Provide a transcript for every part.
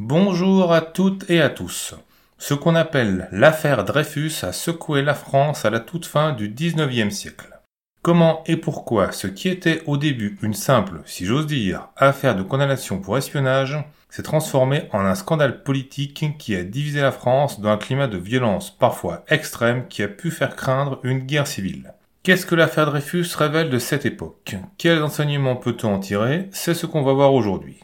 Bonjour à toutes et à tous. Ce qu'on appelle l'affaire Dreyfus a secoué la France à la toute fin du XIXe siècle. Comment et pourquoi ce qui était au début une simple, si j'ose dire, affaire de condamnation pour espionnage s'est transformé en un scandale politique qui a divisé la France dans un climat de violence parfois extrême qui a pu faire craindre une guerre civile. Qu'est-ce que l'affaire Dreyfus révèle de cette époque? Quels enseignements peut-on en tirer? C'est ce qu'on va voir aujourd'hui.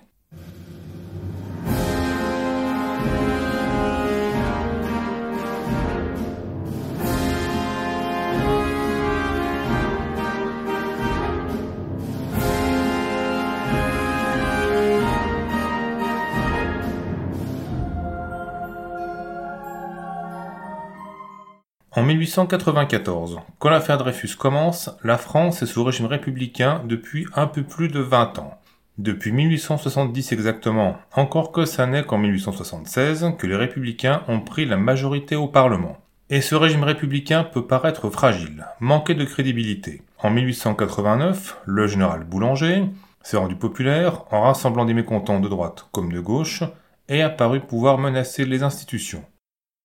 1894, quand l'affaire Dreyfus commence, la France est sous régime républicain depuis un peu plus de 20 ans. Depuis 1870 exactement, encore que ça n'est qu'en 1876 que les républicains ont pris la majorité au Parlement. Et ce régime républicain peut paraître fragile, manquer de crédibilité. En 1889, le général Boulanger s'est rendu populaire en rassemblant des mécontents de droite comme de gauche et a paru pouvoir menacer les institutions.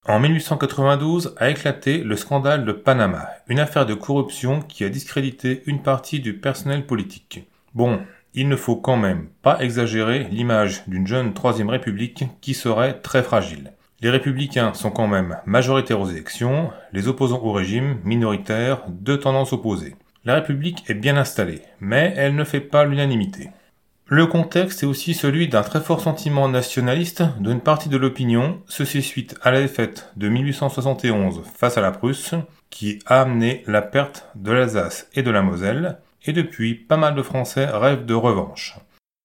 En 1892 a éclaté le scandale de Panama, une affaire de corruption qui a discrédité une partie du personnel politique. Bon, il ne faut quand même pas exagérer l'image d'une jeune Troisième République qui serait très fragile. Les républicains sont quand même majoritaires aux élections, les opposants au régime minoritaires, de tendance opposées. La République est bien installée, mais elle ne fait pas l'unanimité. Le contexte est aussi celui d'un très fort sentiment nationaliste d'une partie de l'opinion, ceci suite à la défaite de 1871 face à la Prusse, qui a amené la perte de l'Alsace et de la Moselle, et depuis, pas mal de Français rêvent de revanche.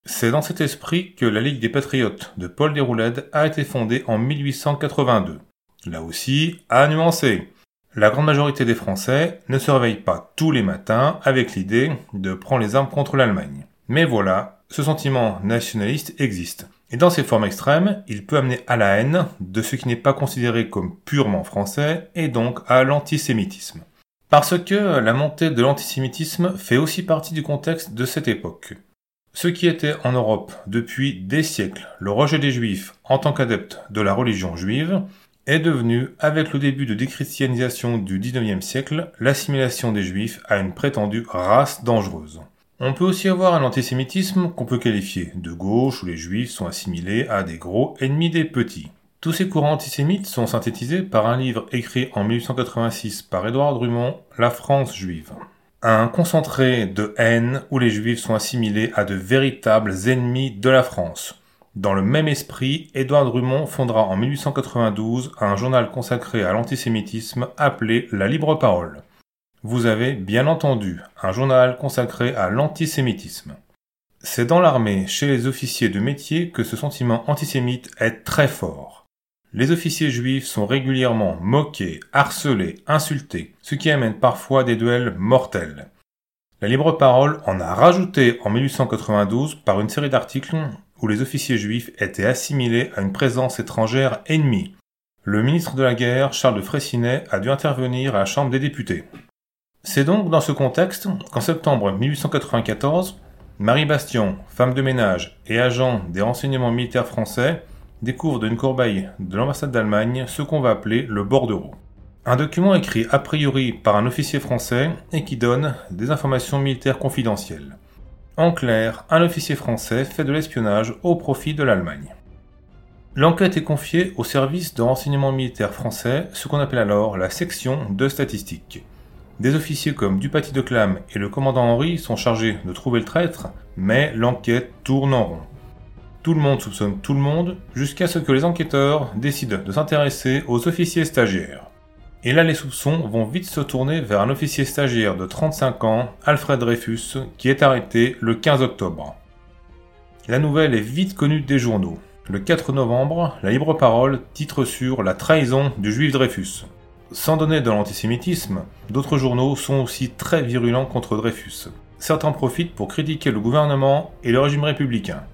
C'est dans cet esprit que la Ligue des Patriotes de Paul Déroulède a été fondée en 1882. Là aussi, à nuancer. La grande majorité des Français ne se réveillent pas tous les matins avec l'idée de prendre les armes contre l'Allemagne. Mais voilà, ce sentiment nationaliste existe. Et dans ses formes extrêmes, il peut amener à la haine de ce qui n'est pas considéré comme purement français et donc à l'antisémitisme. Parce que la montée de l'antisémitisme fait aussi partie du contexte de cette époque. Ce qui était en Europe depuis des siècles le rejet des juifs en tant qu'adeptes de la religion juive est devenu, avec le début de déchristianisation du XIXe siècle, l'assimilation des juifs à une prétendue race dangereuse. On peut aussi avoir un antisémitisme qu'on peut qualifier de gauche où les juifs sont assimilés à des gros ennemis des petits. Tous ces courants antisémites sont synthétisés par un livre écrit en 1886 par Édouard Drummond, La France juive. Un concentré de haine où les juifs sont assimilés à de véritables ennemis de la France. Dans le même esprit, Édouard Drummond fondera en 1892 un journal consacré à l'antisémitisme appelé La Libre Parole. Vous avez bien entendu un journal consacré à l'antisémitisme. C'est dans l'armée, chez les officiers de métier, que ce sentiment antisémite est très fort. Les officiers juifs sont régulièrement moqués, harcelés, insultés, ce qui amène parfois des duels mortels. La libre parole en a rajouté en 1892 par une série d'articles où les officiers juifs étaient assimilés à une présence étrangère ennemie. Le ministre de la guerre, Charles de Freycinet, a dû intervenir à la Chambre des députés. C'est donc dans ce contexte qu'en septembre 1894, Marie Bastion, femme de ménage et agent des renseignements militaires français, découvre d'une corbeille de l'ambassade d'Allemagne ce qu'on va appeler le bordereau. Un document écrit a priori par un officier français et qui donne des informations militaires confidentielles. En clair, un officier français fait de l'espionnage au profit de l'Allemagne. L'enquête est confiée au service de renseignement militaire français, ce qu'on appelle alors la section de statistiques. Des officiers comme Dupaty de Clam et le commandant Henri sont chargés de trouver le traître, mais l'enquête tourne en rond. Tout le monde soupçonne tout le monde, jusqu'à ce que les enquêteurs décident de s'intéresser aux officiers stagiaires. Et là, les soupçons vont vite se tourner vers un officier stagiaire de 35 ans, Alfred Dreyfus, qui est arrêté le 15 octobre. La nouvelle est vite connue des journaux. Le 4 novembre, la Libre Parole titre sur la trahison du juif Dreyfus. Sans donner de l'antisémitisme, d'autres journaux sont aussi très virulents contre Dreyfus. Certains profitent pour critiquer le gouvernement et le régime républicain.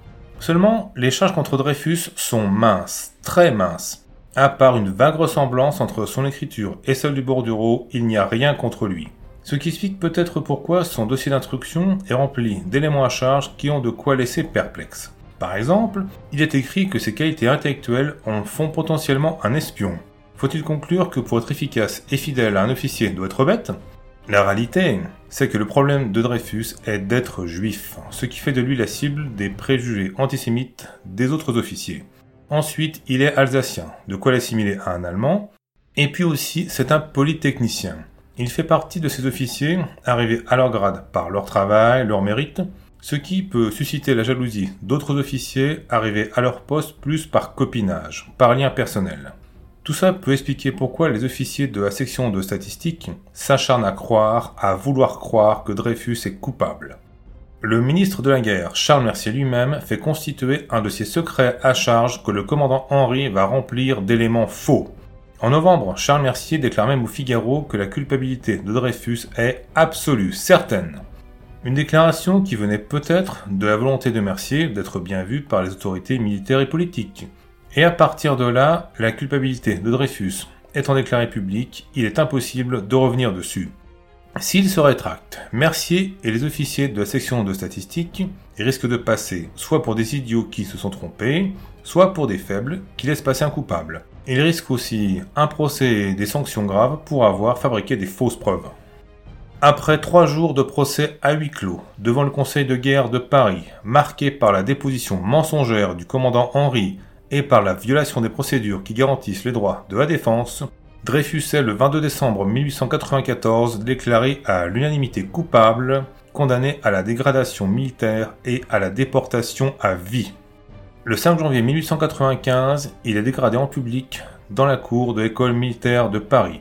Seulement, les charges contre Dreyfus sont minces, très minces. À part une vague ressemblance entre son écriture et celle du bordereau, il n'y a rien contre lui. Ce qui explique peut-être pourquoi son dossier d'instruction est rempli d'éléments à charge qui ont de quoi laisser perplexe. Par exemple, il est écrit que ses qualités intellectuelles en font potentiellement un espion. Faut-il conclure que pour être efficace et fidèle à un officier doit être bête? La réalité, c'est que le problème de Dreyfus est d'être juif, ce qui fait de lui la cible des préjugés antisémites des autres officiers. Ensuite, il est alsacien, de quoi l'assimiler à un Allemand, et puis aussi c'est un polytechnicien. Il fait partie de ces officiers arrivés à leur grade par leur travail, leur mérite, ce qui peut susciter la jalousie d'autres officiers arrivés à leur poste plus par copinage, par lien personnel. Tout ça peut expliquer pourquoi les officiers de la section de statistiques s'acharnent à croire, à vouloir croire que Dreyfus est coupable. Le ministre de la guerre, Charles Mercier lui-même, fait constituer un dossier secret à charge que le commandant Henri va remplir d'éléments faux. En novembre, Charles Mercier déclare même au Figaro que la culpabilité de Dreyfus est absolue, certaine. Une déclaration qui venait peut-être de la volonté de Mercier d'être bien vu par les autorités militaires et politiques. Et à partir de là, la culpabilité de Dreyfus étant déclarée publique, il est impossible de revenir dessus. S'il se rétracte, Mercier et les officiers de la section de statistiques risquent de passer soit pour des idiots qui se sont trompés, soit pour des faibles qui laissent passer un coupable. Ils risquent aussi un procès et des sanctions graves pour avoir fabriqué des fausses preuves. Après trois jours de procès à huis clos devant le Conseil de guerre de Paris, marqué par la déposition mensongère du commandant Henri et par la violation des procédures qui garantissent les droits de la défense, Dreyfus est le 22 décembre 1894 déclaré à l'unanimité coupable, condamné à la dégradation militaire et à la déportation à vie. Le 5 janvier 1895, il est dégradé en public dans la cour de l'école militaire de Paris.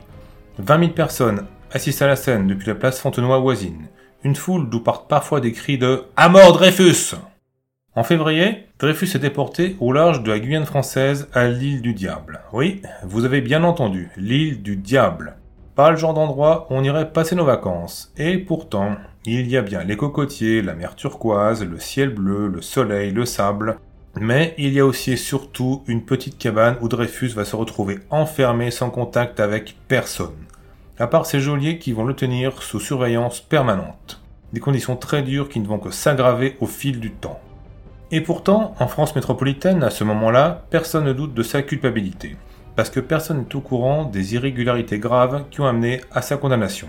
20 000 personnes assistent à la scène depuis la place Fontenoy voisine, une foule d'où partent parfois des cris de À mort Dreyfus en février, Dreyfus est déporté au large de la Guyane française à l'île du Diable. Oui, vous avez bien entendu, l'île du Diable. Pas le genre d'endroit où on irait passer nos vacances. Et pourtant, il y a bien les cocotiers, la mer turquoise, le ciel bleu, le soleil, le sable. Mais il y a aussi et surtout une petite cabane où Dreyfus va se retrouver enfermé sans contact avec personne. À part ses geôliers qui vont le tenir sous surveillance permanente. Des conditions très dures qui ne vont que s'aggraver au fil du temps. Et pourtant, en France métropolitaine, à ce moment-là, personne ne doute de sa culpabilité, parce que personne n'est au courant des irrégularités graves qui ont amené à sa condamnation.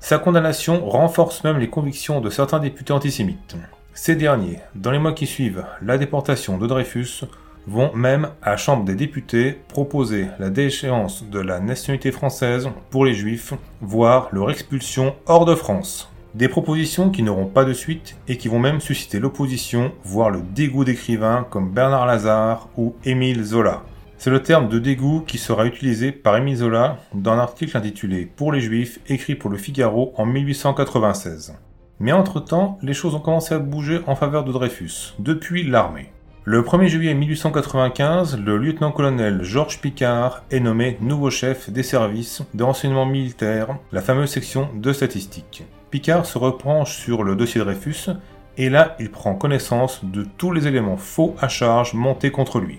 Sa condamnation renforce même les convictions de certains députés antisémites. Ces derniers, dans les mois qui suivent la déportation de Dreyfus, vont même à la Chambre des députés proposer la déchéance de la nationalité française pour les juifs, voire leur expulsion hors de France. Des propositions qui n'auront pas de suite et qui vont même susciter l'opposition, voire le dégoût d'écrivains comme Bernard Lazare ou Émile Zola. C'est le terme de dégoût qui sera utilisé par Émile Zola dans un article intitulé Pour les Juifs, écrit pour le Figaro en 1896. Mais entre-temps, les choses ont commencé à bouger en faveur de Dreyfus, depuis l'armée. Le 1er juillet 1895, le lieutenant-colonel Georges Picard est nommé nouveau chef des services de renseignement militaire, la fameuse section de statistiques. Picard se repenche sur le dossier Dreyfus, et là il prend connaissance de tous les éléments faux à charge montés contre lui.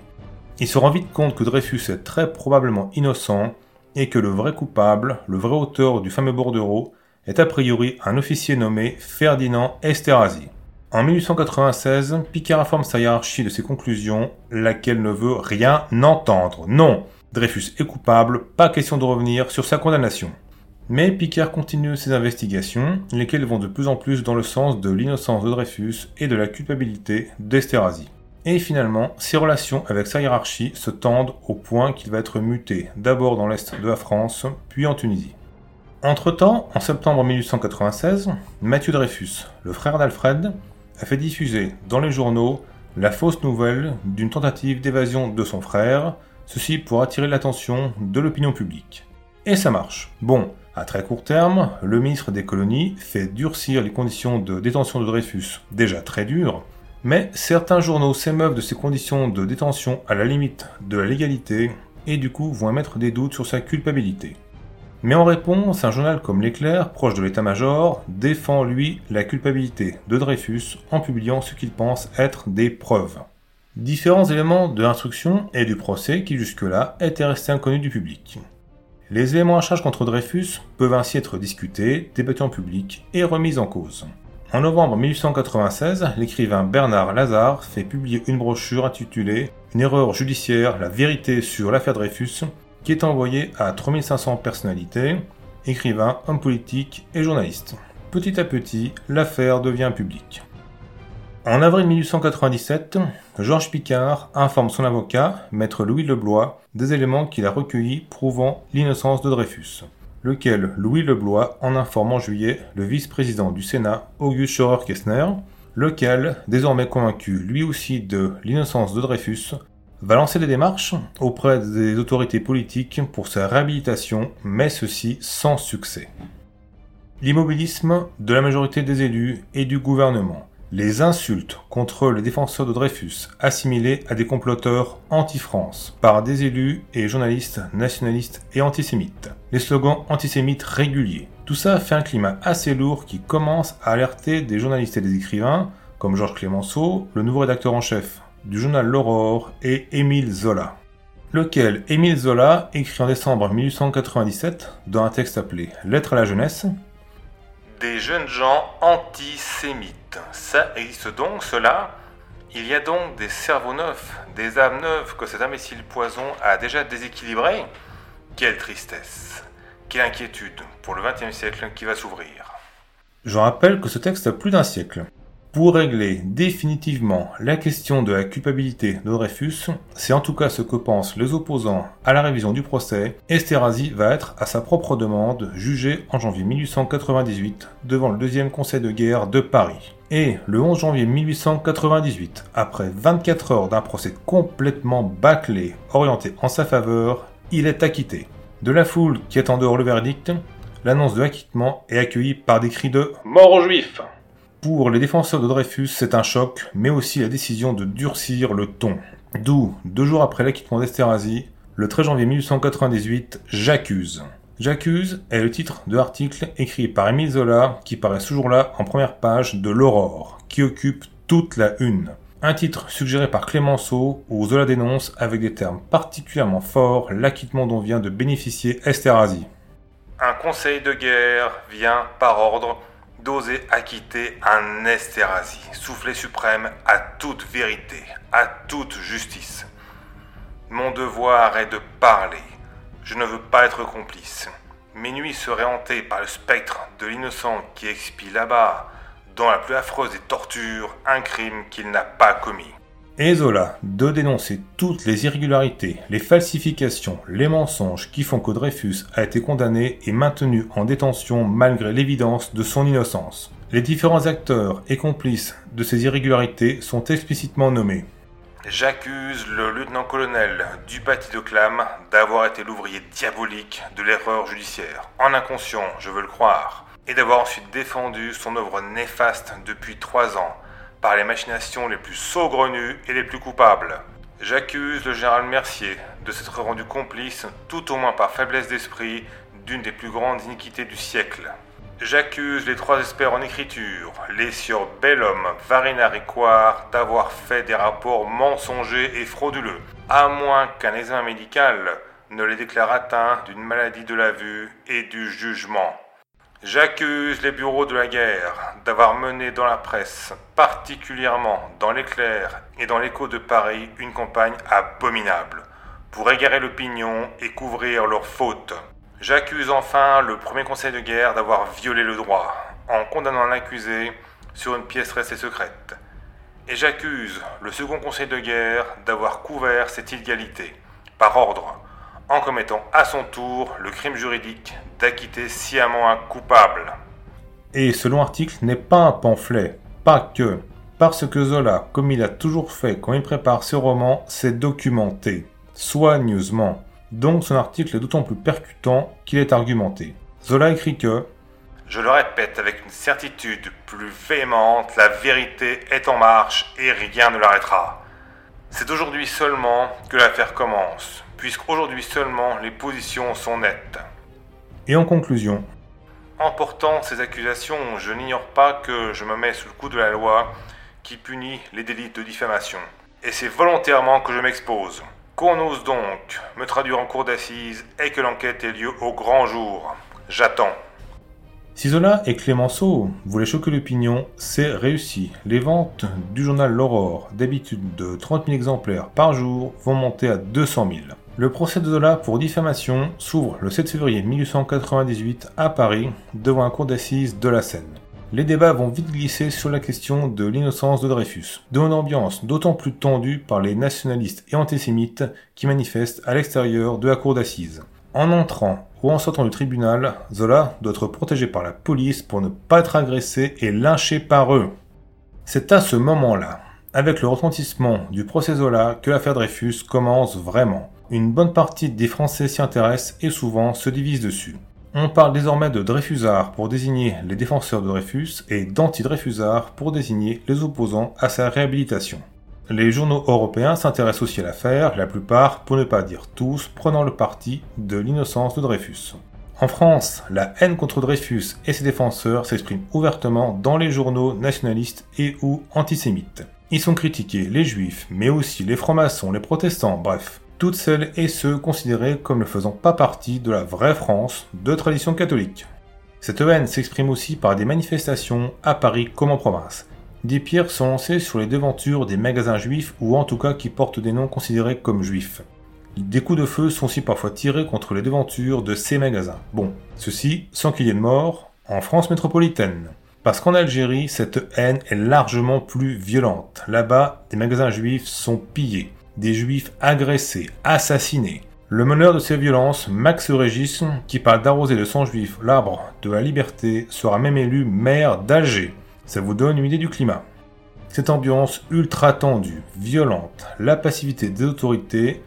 Il se rend vite compte que Dreyfus est très probablement innocent, et que le vrai coupable, le vrai auteur du fameux bordereau, est a priori un officier nommé Ferdinand Esterhazy. En 1896, Picard informe sa hiérarchie de ses conclusions, laquelle ne veut rien entendre. Non, Dreyfus est coupable, pas question de revenir sur sa condamnation. Mais Picard continue ses investigations, lesquelles vont de plus en plus dans le sens de l'innocence de Dreyfus et de la culpabilité d'Esterhazy. Et finalement, ses relations avec sa hiérarchie se tendent au point qu'il va être muté d'abord dans l'est de la France, puis en Tunisie. Entre-temps, en septembre 1896, Mathieu Dreyfus, le frère d'Alfred, a fait diffuser dans les journaux la fausse nouvelle d'une tentative d'évasion de son frère, ceci pour attirer l'attention de l'opinion publique. Et ça marche. Bon, à très court terme, le ministre des colonies fait durcir les conditions de détention de Dreyfus, déjà très dures, mais certains journaux s'émeuvent de ces conditions de détention à la limite de la légalité et du coup vont émettre des doutes sur sa culpabilité. Mais en réponse, un journal comme l'Éclair, proche de l'état-major, défend lui la culpabilité de Dreyfus en publiant ce qu'il pense être des preuves. Différents éléments de l'instruction et du procès qui jusque-là étaient restés inconnus du public. Les éléments à charge contre Dreyfus peuvent ainsi être discutés, débattus en public et remis en cause. En novembre 1896, l'écrivain Bernard Lazare fait publier une brochure intitulée Une erreur judiciaire, la vérité sur l'affaire Dreyfus, qui est envoyée à 3500 personnalités, écrivains, hommes politiques et journalistes. Petit à petit, l'affaire devient publique. En avril 1897, Georges Picard informe son avocat, maître Louis Leblois, des éléments qu'il a recueillis prouvant l'innocence de Dreyfus, lequel Louis Leblois en informe en juillet le vice-président du Sénat, Auguste Schaurer-Kessner, lequel, désormais convaincu lui aussi de l'innocence de Dreyfus, va lancer des démarches auprès des autorités politiques pour sa réhabilitation, mais ceci sans succès. L'immobilisme de la majorité des élus et du gouvernement les insultes contre les défenseurs de Dreyfus, assimilés à des comploteurs anti-France par des élus et journalistes nationalistes et antisémites. Les slogans antisémites réguliers. Tout ça fait un climat assez lourd qui commence à alerter des journalistes et des écrivains, comme Georges Clémenceau, le nouveau rédacteur en chef du journal L'Aurore, et Émile Zola. Lequel Émile Zola écrit en décembre 1897 dans un texte appelé Lettre à la jeunesse, des jeunes gens antisémites. Ça existe donc, cela Il y a donc des cerveaux neufs, des âmes neuves que cet imbécile poison a déjà déséquilibré Quelle tristesse, quelle inquiétude pour le XXe siècle qui va s'ouvrir. Je rappelle que ce texte a plus d'un siècle. Pour régler définitivement la question de la culpabilité de Dreyfus, c'est en tout cas ce que pensent les opposants à la révision du procès, Esterhazy va être, à sa propre demande, jugé en janvier 1898 devant le deuxième conseil de guerre de Paris. Et le 11 janvier 1898, après 24 heures d'un procès complètement bâclé, orienté en sa faveur, il est acquitté. De la foule qui attend dehors le verdict, l'annonce de l'acquittement est accueillie par des cris de Mort aux Juifs pour les défenseurs de Dreyfus, c'est un choc, mais aussi la décision de durcir le ton. D'où, deux jours après l'acquittement d'Esterhazy, le 13 janvier 1898, J'accuse. J'accuse est le titre de l'article écrit par Émile Zola qui paraît ce jour-là en première page de l'Aurore, qui occupe toute la une. Un titre suggéré par Clémenceau où Zola dénonce avec des termes particulièrement forts l'acquittement dont vient de bénéficier Esterhazy. Un conseil de guerre vient par ordre d'oser acquitter un Esterhazy, soufflet suprême à toute vérité, à toute justice. Mon devoir est de parler. Je ne veux pas être complice. Mes nuits seraient hantées par le spectre de l'innocent qui expie là-bas, dans la plus affreuse des tortures, un crime qu'il n'a pas commis et Zola de dénoncer toutes les irrégularités, les falsifications, les mensonges qui font que Dreyfus a été condamné et maintenu en détention malgré l'évidence de son innocence. Les différents acteurs et complices de ces irrégularités sont explicitement nommés. J'accuse le lieutenant-colonel Dupaty de Clam d'avoir été l'ouvrier diabolique de l'erreur judiciaire, en inconscient, je veux le croire, et d'avoir ensuite défendu son œuvre néfaste depuis trois ans, par les machinations les plus saugrenues et les plus coupables. J'accuse le général Mercier de s'être rendu complice, tout au moins par faiblesse d'esprit, d'une des plus grandes iniquités du siècle. J'accuse les trois experts en écriture, les sieurs Bellhomme, Varina et d'avoir fait des rapports mensongers et frauduleux, à moins qu'un examen médical ne les déclare atteints d'une maladie de la vue et du jugement. J'accuse les bureaux de la guerre d'avoir mené dans la presse, particulièrement dans l'éclair et dans l'écho de Paris, une campagne abominable pour égarer l'opinion et couvrir leurs fautes. J'accuse enfin le premier conseil de guerre d'avoir violé le droit en condamnant un accusé sur une pièce restée secrète. Et j'accuse le second conseil de guerre d'avoir couvert cette illégalité, par ordre, en commettant à son tour le crime juridique d'acquitter sciemment un coupable. Et ce long article n'est pas un pamphlet, pas que, parce que Zola, comme il a toujours fait quand il prépare ses romans, s'est documenté, soigneusement. Donc son article est d'autant plus percutant qu'il est argumenté. Zola écrit que Je le répète avec une certitude plus véhémente, la vérité est en marche et rien ne l'arrêtera. C'est aujourd'hui seulement que l'affaire commence puisqu'aujourd'hui seulement les positions sont nettes. Et en conclusion En portant ces accusations, je n'ignore pas que je me mets sous le coup de la loi qui punit les délits de diffamation. Et c'est volontairement que je m'expose. Qu'on ose donc me traduire en cour d'assises et que l'enquête ait lieu au grand jour. J'attends. Si Zola et Clémenceau voulaient choquer l'opinion, c'est réussi. Les ventes du journal L'Aurore, d'habitude de 30 000 exemplaires par jour, vont monter à 200 000. Le procès de Zola pour diffamation s'ouvre le 7 février 1898 à Paris, devant un cour d'assises de la Seine. Les débats vont vite glisser sur la question de l'innocence de Dreyfus, dans une ambiance d'autant plus tendue par les nationalistes et antisémites qui manifestent à l'extérieur de la cour d'assises. En entrant ou en sortant du tribunal, Zola doit être protégé par la police pour ne pas être agressé et lynché par eux. C'est à ce moment-là, avec le retentissement du procès Zola, que l'affaire Dreyfus commence vraiment. Une bonne partie des Français s'y intéressent et souvent se divisent dessus. On parle désormais de Dreyfusards pour désigner les défenseurs de Dreyfus et d'anti-Dreyfusards pour désigner les opposants à sa réhabilitation. Les journaux européens s'intéressent aussi à l'affaire, la plupart, pour ne pas dire tous, prenant le parti de l'innocence de Dreyfus. En France, la haine contre Dreyfus et ses défenseurs s'exprime ouvertement dans les journaux nationalistes et ou antisémites. Ils sont critiqués les juifs, mais aussi les francs-maçons, les protestants, bref, toutes celles et ceux considérés comme ne faisant pas partie de la vraie France de tradition catholique. Cette haine s'exprime aussi par des manifestations à Paris comme en province, des pierres sont lancées sur les devantures des magasins juifs ou en tout cas qui portent des noms considérés comme juifs. Des coups de feu sont aussi parfois tirés contre les devantures de ces magasins. Bon, ceci sans qu'il y ait de morts en France métropolitaine. Parce qu'en Algérie, cette haine est largement plus violente. Là-bas, des magasins juifs sont pillés, des juifs agressés, assassinés. Le meneur de ces violences, Max Régis, qui parle d'arroser de sang juif l'arbre de la liberté, sera même élu maire d'Alger. Ça vous donne une idée du climat. Cette ambiance ultra tendue, violente, la passivité des autorités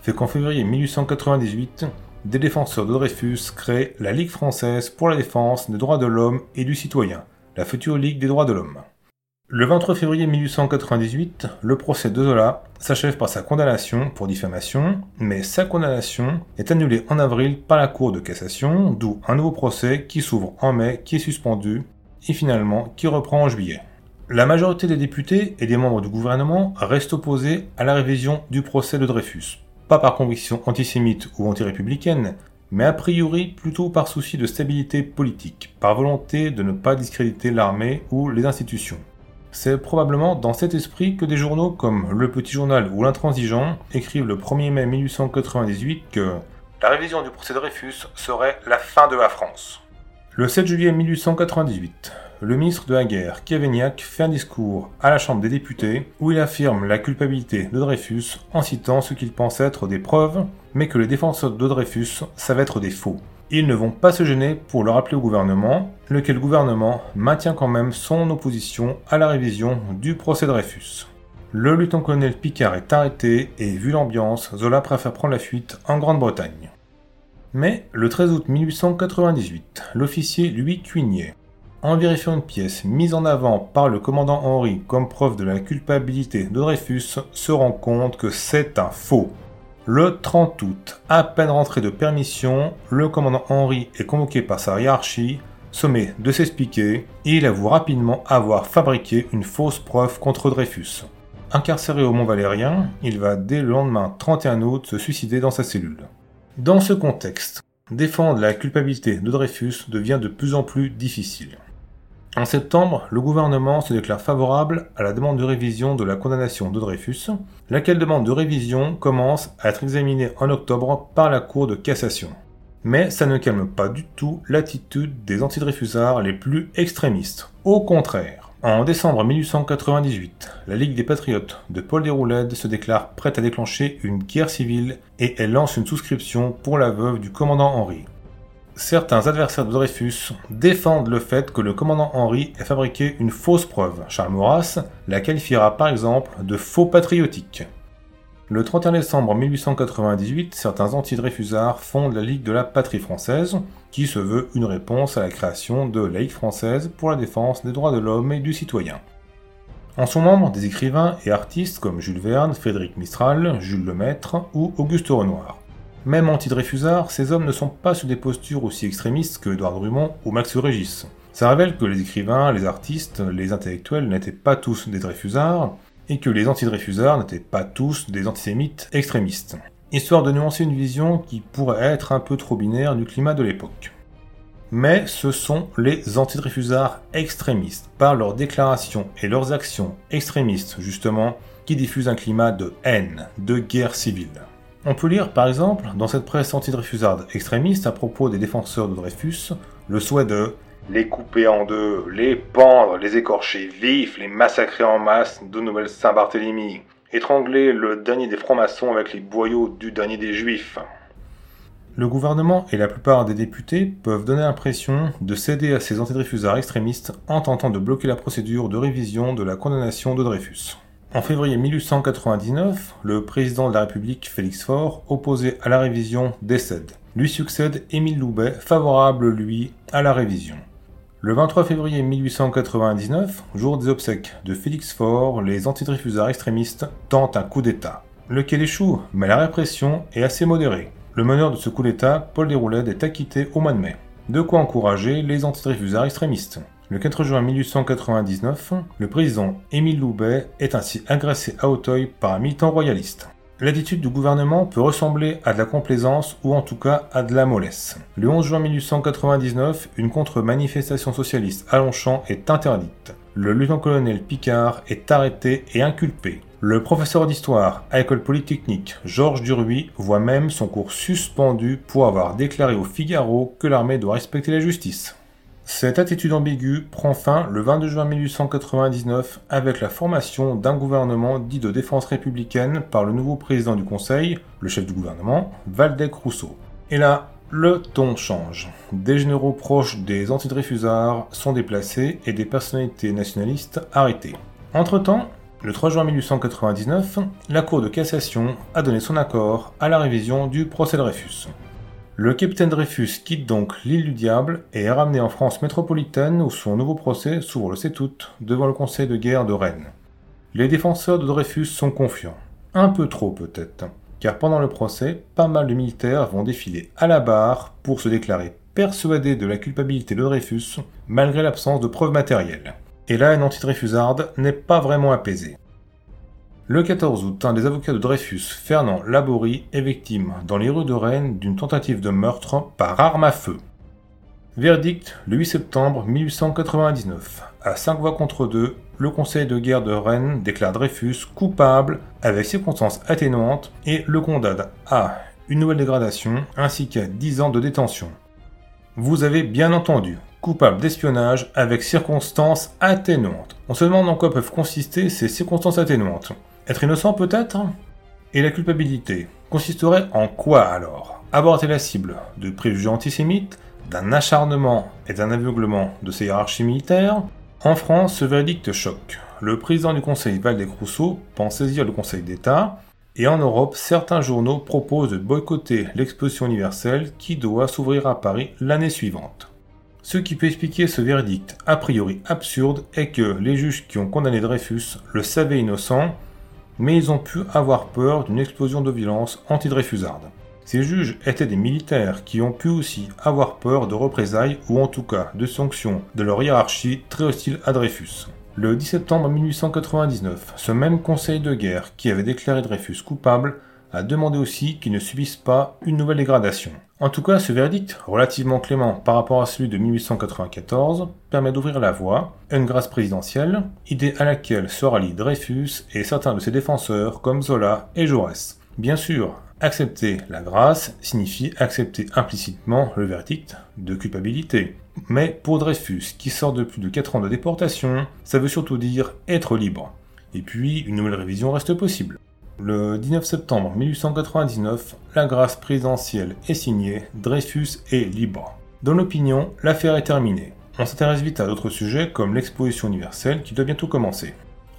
fait qu'en février 1898, des défenseurs de Dreyfus créent la Ligue française pour la défense des droits de l'homme et du citoyen, la future Ligue des droits de l'homme. Le 23 février 1898, le procès de Zola s'achève par sa condamnation pour diffamation, mais sa condamnation est annulée en avril par la Cour de cassation, d'où un nouveau procès qui s'ouvre en mai qui est suspendu et finalement qui reprend en juillet. La majorité des députés et des membres du gouvernement restent opposés à la révision du procès de Dreyfus, pas par conviction antisémite ou antirépublicaine, mais a priori plutôt par souci de stabilité politique, par volonté de ne pas discréditer l'armée ou les institutions. C'est probablement dans cet esprit que des journaux comme Le Petit Journal ou L'Intransigeant écrivent le 1er mai 1898 que la révision du procès Dreyfus serait la fin de la France. Le 7 juillet 1898, le ministre de la Guerre, Cavaignac, fait un discours à la Chambre des députés où il affirme la culpabilité de Dreyfus en citant ce qu'il pense être des preuves, mais que les défenseurs de Dreyfus savent être des faux. Ils ne vont pas se gêner pour le rappeler au gouvernement, lequel gouvernement maintient quand même son opposition à la révision du procès Dreyfus. Le lieutenant-colonel Picard est arrêté et vu l'ambiance, Zola préfère prendre la fuite en Grande-Bretagne. Mais le 13 août 1898, l'officier Louis Cuignet, en vérifiant une pièce mise en avant par le commandant Henri comme preuve de la culpabilité de Dreyfus, se rend compte que c'est un faux. Le 30 août, à peine rentré de permission, le commandant Henri est convoqué par sa hiérarchie, sommé de s'expliquer, et il avoue rapidement avoir fabriqué une fausse preuve contre Dreyfus. Incarcéré au Mont Valérien, il va dès le lendemain 31 août se suicider dans sa cellule. Dans ce contexte, défendre la culpabilité de Dreyfus devient de plus en plus difficile. En septembre, le gouvernement se déclare favorable à la demande de révision de la condamnation de Dreyfus, laquelle demande de révision commence à être examinée en octobre par la Cour de cassation. Mais ça ne calme pas du tout l'attitude des anti-Dreyfusards les plus extrémistes. Au contraire, en décembre 1898, la Ligue des Patriotes de Paul Déroulède se déclare prête à déclencher une guerre civile et elle lance une souscription pour la veuve du commandant Henri. Certains adversaires de Dreyfus défendent le fait que le commandant Henri ait fabriqué une fausse preuve. Charles Maurras la qualifiera par exemple de faux patriotique. Le 31 décembre 1898, certains anti-Dreyfusards fondent la Ligue de la Patrie française, qui se veut une réponse à la création de la Ligue française pour la défense des droits de l'homme et du citoyen. En sont membres des écrivains et artistes comme Jules Verne, Frédéric Mistral, Jules Lemaître ou Auguste Renoir. Même anti-Dreyfusards, ces hommes ne sont pas sur des postures aussi extrémistes que Édouard Drummond ou Max Régis. Ça révèle que les écrivains, les artistes, les intellectuels n'étaient pas tous des Dreyfusards, et que les anti-Dreyfusards n'étaient pas tous des antisémites extrémistes, histoire de nuancer une vision qui pourrait être un peu trop binaire du climat de l'époque. mais ce sont les antidreyfusards extrémistes, par leurs déclarations et leurs actions extrémistes justement, qui diffusent un climat de haine, de guerre civile. On peut lire par exemple dans cette presse antidreyfusarde extrémiste à propos des défenseurs de Dreyfus le souhait de les couper en deux, les pendre, les écorcher vifs, les massacrer en masse de Nouvelle Saint-Barthélemy, étrangler le dernier des francs-maçons avec les boyaux du dernier des juifs. Le gouvernement et la plupart des députés peuvent donner l'impression de céder à ces antidreyfusards extrémistes en tentant de bloquer la procédure de révision de la condamnation de Dreyfus. En février 1899, le président de la République, Félix Faure, opposé à la révision, décède. Lui succède Émile Loubet, favorable, lui, à la révision. Le 23 février 1899, jour des obsèques de Félix Faure, les antidreyfusards extrémistes tentent un coup d'État. Lequel échoue, mais la répression est assez modérée. Le meneur de ce coup d'État, Paul Déroulède, est acquitté au mois de mai. De quoi encourager les antidreyfusards extrémistes. Le 4 juin 1899, le président Émile Loubet est ainsi agressé à Auteuil par un militant royaliste. L'attitude du gouvernement peut ressembler à de la complaisance ou en tout cas à de la mollesse. Le 11 juin 1899, une contre-manifestation socialiste à Longchamp est interdite. Le lieutenant-colonel Picard est arrêté et inculpé. Le professeur d'histoire à l'école polytechnique Georges Duruy voit même son cours suspendu pour avoir déclaré au Figaro que l'armée doit respecter la justice. Cette attitude ambiguë prend fin le 22 juin 1899 avec la formation d'un gouvernement dit de défense républicaine par le nouveau président du Conseil, le chef du gouvernement, Valdec Rousseau. Et là, le ton change. Des généraux proches des antidreyfusards sont déplacés et des personnalités nationalistes arrêtées. Entre-temps, le 3 juin 1899, la Cour de cassation a donné son accord à la révision du procès Dreyfus. Le capitaine Dreyfus quitte donc l'île du Diable et est ramené en France métropolitaine où son nouveau procès s'ouvre le 7 août devant le conseil de guerre de Rennes. Les défenseurs de Dreyfus sont confiants. Un peu trop peut-être, car pendant le procès, pas mal de militaires vont défiler à la barre pour se déclarer persuadés de la culpabilité de Dreyfus malgré l'absence de preuves matérielles. Et là, une anti-Dreyfusarde n'est pas vraiment apaisée. Le 14 août, un des avocats de Dreyfus, Fernand Laborie, est victime dans les rues de Rennes d'une tentative de meurtre par arme à feu. Verdict le 8 septembre 1899. À 5 voix contre 2, le conseil de guerre de Rennes déclare Dreyfus coupable avec circonstances atténuantes et le condamne à une nouvelle dégradation ainsi qu'à 10 ans de détention. Vous avez bien entendu, coupable d'espionnage avec circonstances atténuantes. On se demande en quoi peuvent consister ces circonstances atténuantes. Être innocent peut-être? Et la culpabilité consisterait en quoi alors? Aborder la cible de préjugés antisémites, d'un acharnement et d'un aveuglement de ses hiérarchies militaires? En France, ce verdict choque. Le président du Conseil Valdec-Rousseau pense saisir le Conseil d'État, et en Europe, certains journaux proposent de boycotter l'exposition universelle qui doit s'ouvrir à Paris l'année suivante. Ce qui peut expliquer ce verdict a priori absurde est que les juges qui ont condamné Dreyfus le savaient innocent mais ils ont pu avoir peur d'une explosion de violence anti-Dreyfusarde. Ces juges étaient des militaires qui ont pu aussi avoir peur de représailles ou en tout cas de sanctions de leur hiérarchie très hostile à Dreyfus. Le 10 septembre 1899, ce même conseil de guerre qui avait déclaré Dreyfus coupable a demandé aussi qu'il ne subisse pas une nouvelle dégradation. En tout cas, ce verdict, relativement clément par rapport à celui de 1894, permet d'ouvrir la voie à une grâce présidentielle, idée à laquelle se rallient Dreyfus et certains de ses défenseurs comme Zola et Jaurès. Bien sûr, accepter la grâce signifie accepter implicitement le verdict de culpabilité. Mais pour Dreyfus, qui sort de plus de 4 ans de déportation, ça veut surtout dire être libre. Et puis, une nouvelle révision reste possible. Le 19 septembre 1899, la grâce présidentielle est signée, Dreyfus est libre. Dans l'opinion, l'affaire est terminée. On s'intéresse vite à d'autres sujets comme l'exposition universelle qui doit bientôt commencer.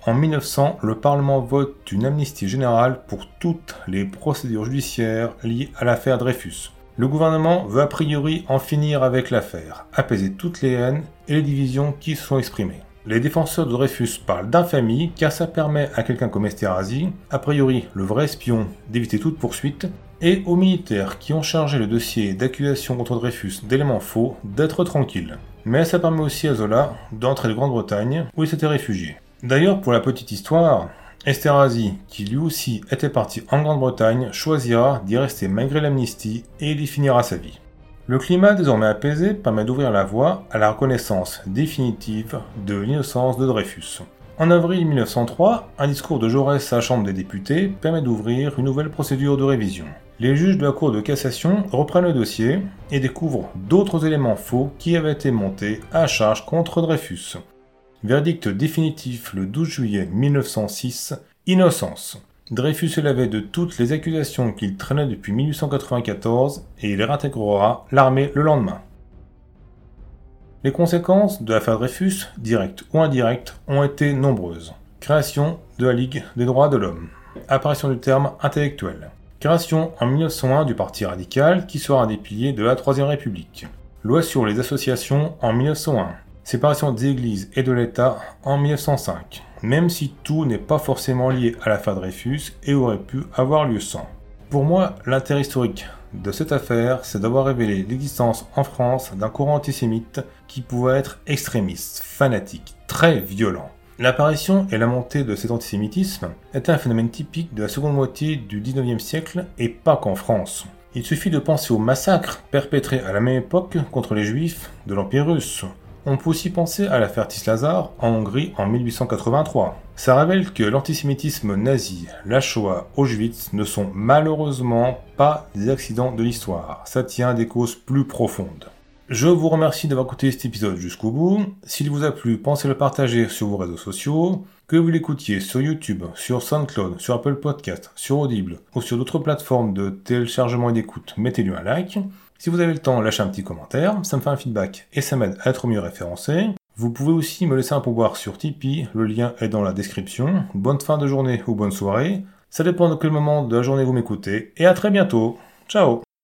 En 1900, le Parlement vote une amnistie générale pour toutes les procédures judiciaires liées à l'affaire Dreyfus. Le gouvernement veut a priori en finir avec l'affaire, apaiser toutes les haines et les divisions qui se sont exprimées. Les défenseurs de Dreyfus parlent d'infamie car ça permet à quelqu'un comme Esterhazy, a priori le vrai espion, d'éviter toute poursuite, et aux militaires qui ont chargé le dossier d'accusation contre Dreyfus d'éléments faux d'être tranquilles. Mais ça permet aussi à Zola d'entrer de Grande-Bretagne où il s'était réfugié. D'ailleurs, pour la petite histoire, Esterhazy, qui lui aussi était parti en Grande-Bretagne, choisira d'y rester malgré l'amnistie et d'y finira sa vie. Le climat désormais apaisé permet d'ouvrir la voie à la reconnaissance définitive de l'innocence de Dreyfus. En avril 1903, un discours de Jaurès à la Chambre des députés permet d'ouvrir une nouvelle procédure de révision. Les juges de la Cour de cassation reprennent le dossier et découvrent d'autres éléments faux qui avaient été montés à charge contre Dreyfus. Verdict définitif le 12 juillet 1906, innocence. Dreyfus est lavé de toutes les accusations qu'il traînait depuis 1894 et il réintégrera l'armée le lendemain. Les conséquences de l'affaire Dreyfus, directes ou indirectes, ont été nombreuses. Création de la Ligue des droits de l'homme. Apparition du terme intellectuel. Création en 1901 du Parti radical qui sera un des piliers de la Troisième République. Loi sur les associations en 1901. Séparation des églises et de l'État en 1905 même si tout n'est pas forcément lié à l'affaire Dreyfus et aurait pu avoir lieu sans. Pour moi, l'intérêt historique de cette affaire, c'est d'avoir révélé l'existence en France d'un courant antisémite qui pouvait être extrémiste, fanatique, très violent. L'apparition et la montée de cet antisémitisme est un phénomène typique de la seconde moitié du 19e siècle et pas qu'en France. Il suffit de penser aux massacres perpétrés à la même époque contre les juifs de l'Empire russe, on peut aussi penser à l'affaire Tislazar en Hongrie en 1883. Ça révèle que l'antisémitisme nazi, la Shoah, Auschwitz ne sont malheureusement pas des accidents de l'histoire. Ça tient à des causes plus profondes. Je vous remercie d'avoir écouté cet épisode jusqu'au bout. S'il vous a plu, pensez le partager sur vos réseaux sociaux. Que vous l'écoutiez sur YouTube, sur SoundCloud, sur Apple Podcast, sur Audible ou sur d'autres plateformes de téléchargement et d'écoute, mettez-lui un like. Si vous avez le temps, lâchez un petit commentaire, ça me fait un feedback et ça m'aide à être mieux référencé. Vous pouvez aussi me laisser un pouvoir sur Tipeee, le lien est dans la description. Bonne fin de journée ou bonne soirée, ça dépend de quel moment de la journée vous m'écoutez, et à très bientôt. Ciao